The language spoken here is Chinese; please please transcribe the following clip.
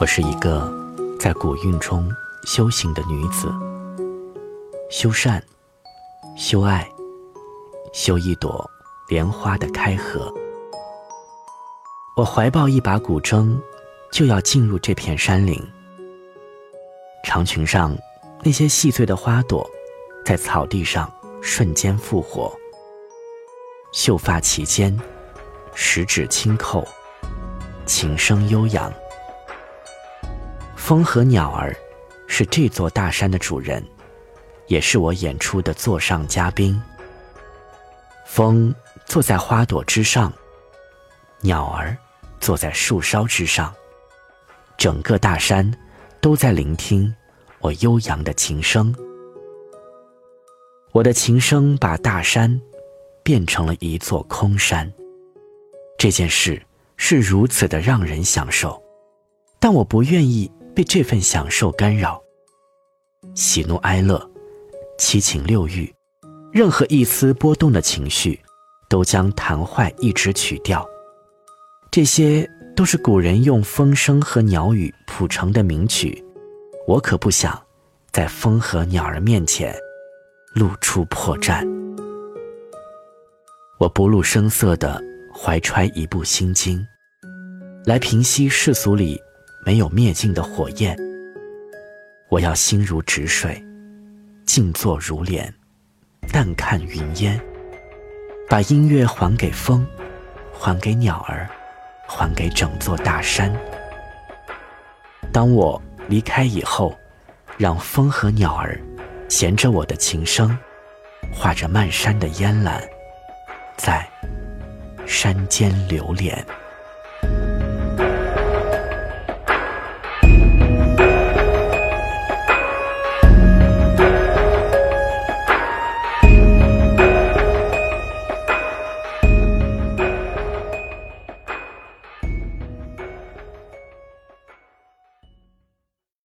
我是一个在古韵中修行的女子，修善，修爱，修一朵莲花的开合。我怀抱一把古筝，就要进入这片山林。长裙上那些细碎的花朵，在草地上瞬间复活。秀发齐肩，十指轻扣，琴声悠扬。风和鸟儿，是这座大山的主人，也是我演出的座上嘉宾。风坐在花朵之上，鸟儿坐在树梢之上，整个大山都在聆听我悠扬的琴声。我的琴声把大山变成了一座空山。这件事是如此的让人享受，但我不愿意。被这份享受干扰，喜怒哀乐、七情六欲，任何一丝波动的情绪，都将弹坏一支曲调。这些都是古人用风声和鸟语谱成的名曲，我可不想在风和鸟儿面前露出破绽。我不露声色地怀揣一部心经，来平息世俗里。没有灭尽的火焰，我要心如止水，静坐如莲，淡看云烟，把音乐还给风，还给鸟儿，还给整座大山。当我离开以后，让风和鸟儿衔着我的琴声，画着漫山的烟岚，在山间流连。